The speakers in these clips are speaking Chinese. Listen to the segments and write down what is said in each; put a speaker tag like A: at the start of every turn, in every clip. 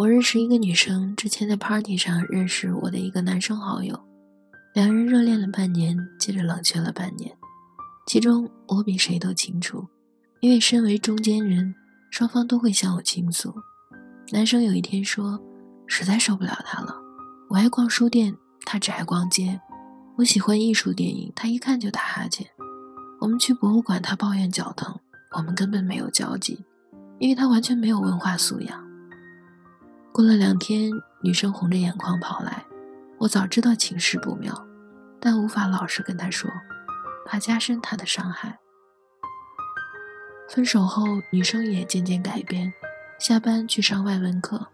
A: 我认识一个女生，之前在 party 上认识我的一个男生好友，两人热恋了半年，接着冷却了半年。其中我比谁都清楚，因为身为中间人，双方都会向我倾诉。男生有一天说，实在受不了他了。我爱逛书店，他只爱逛街；我喜欢艺术电影，他一看就打哈欠。我们去博物馆，他抱怨脚疼。我们根本没有交集，因为他完全没有文化素养。过了两天，女生红着眼眶跑来。我早知道情势不妙，但无法老实跟她说，怕加深她的伤害。分手后，女生也渐渐改变，下班去上外文课，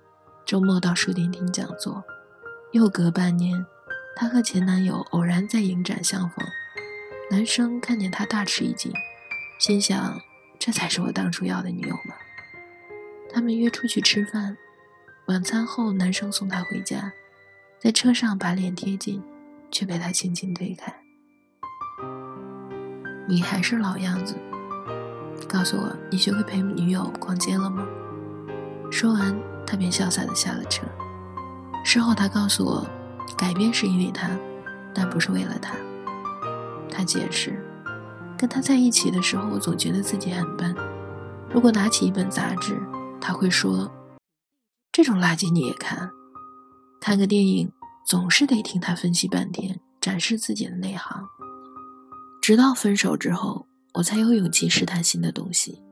A: 周末到书店听讲座。又隔半年，她和前男友偶然在影展相逢，男生看见她大吃一惊，心想：这才是我当初要的女友吗？他们约出去吃饭。晚餐后，男生送她回家，在车上把脸贴近，却被她轻轻推开。你还是老样子，告诉我，你学会陪女友逛街了吗？说完，他便潇洒地下了车。事后，他告诉我，改变是因为他，但不是为了他。他解释，跟他在一起的时候，我总觉得自己很笨。如果拿起一本杂志，他会说。这种垃圾你也看？看个电影总是得听他分析半天，展示自己的内行。直到分手之后，我才有勇气试探新的东西，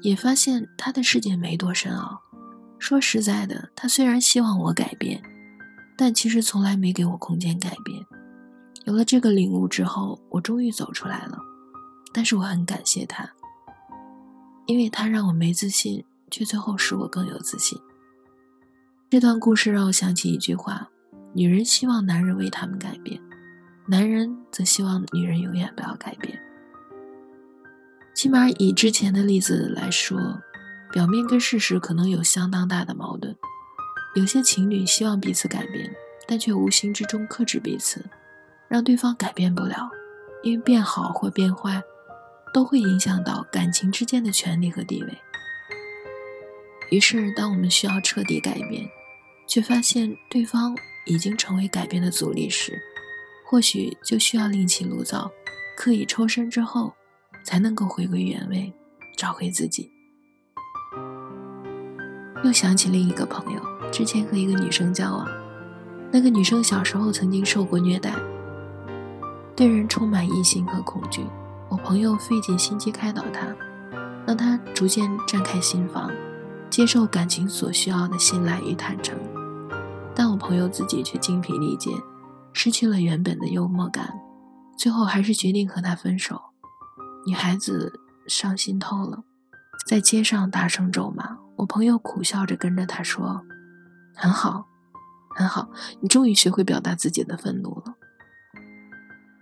A: 也发现他的世界没多深奥。说实在的，他虽然希望我改变，但其实从来没给我空间改变。有了这个领悟之后，我终于走出来了。但是我很感谢他，因为他让我没自信。却最后使我更有自信。这段故事让我想起一句话：女人希望男人为他们改变，男人则希望女人永远不要改变。起码以之前的例子来说，表面跟事实可能有相当大的矛盾。有些情侣希望彼此改变，但却无形之中克制彼此，让对方改变不了，因为变好或变坏，都会影响到感情之间的权利和地位。于是，当我们需要彻底改变，却发现对方已经成为改变的阻力时，或许就需要另起炉灶，刻意抽身之后，才能够回归原位，找回自己。又想起另一个朋友，之前和一个女生交往，那个女生小时候曾经受过虐待，对人充满疑心和恐惧。我朋友费尽心机开导她，让她逐渐绽开心房。接受感情所需要的信赖与坦诚，但我朋友自己却精疲力竭，失去了原本的幽默感，最后还是决定和他分手。女孩子伤心透了，在街上大声咒骂。我朋友苦笑着跟着他说：“很好，很好，你终于学会表达自己的愤怒了。”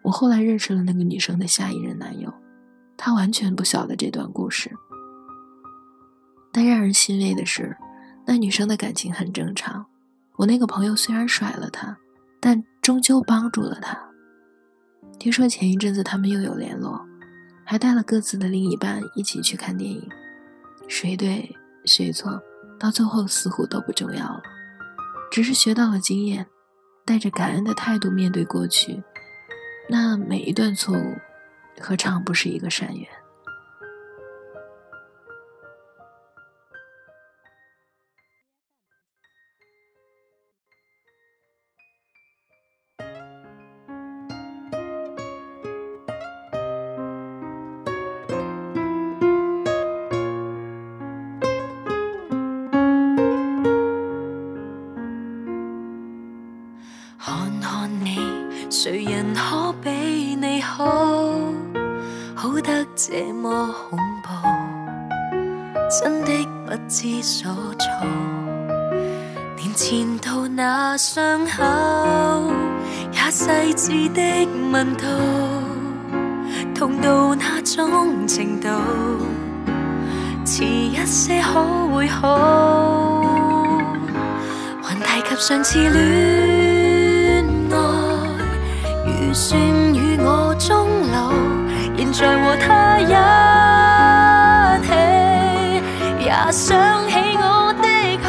A: 我后来认识了那个女生的下一任男友，他完全不晓得这段故事。但让人欣慰的是，那女生的感情很正常。我那个朋友虽然甩了她，但终究帮助了她。听说前一阵子他们又有联络，还带了各自的另一半一起去看电影。谁对谁错，到最后似乎都不重要了，只是学到了经验，带着感恩的态度面对过去。那每一段错误，何尝不是一个善缘？
B: 得这么恐怖，真的不知所措。连前度那伤口也细致的问道，痛到那种程度，迟一些可会好？还提及上次恋爱，预。算与我终在和他一起也想起我的好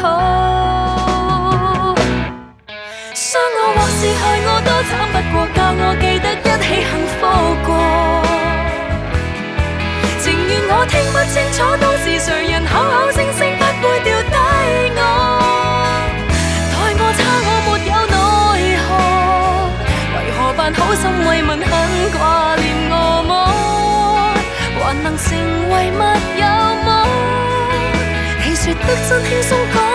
B: 伤我或是害我都惨不过教我记得一起幸福过情愿我听不清楚当时谁人口口声声不会掉低我待我差我没有奈何为何扮好心慰问能成为密友吗？你说得真轻松讲。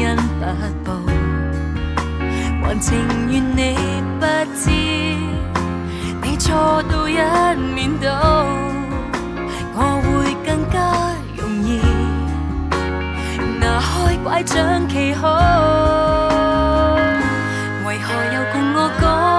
B: 因不报还情愿你不知你错到一面倒我会更加容易。拿开拐杖企好？为何又共我讲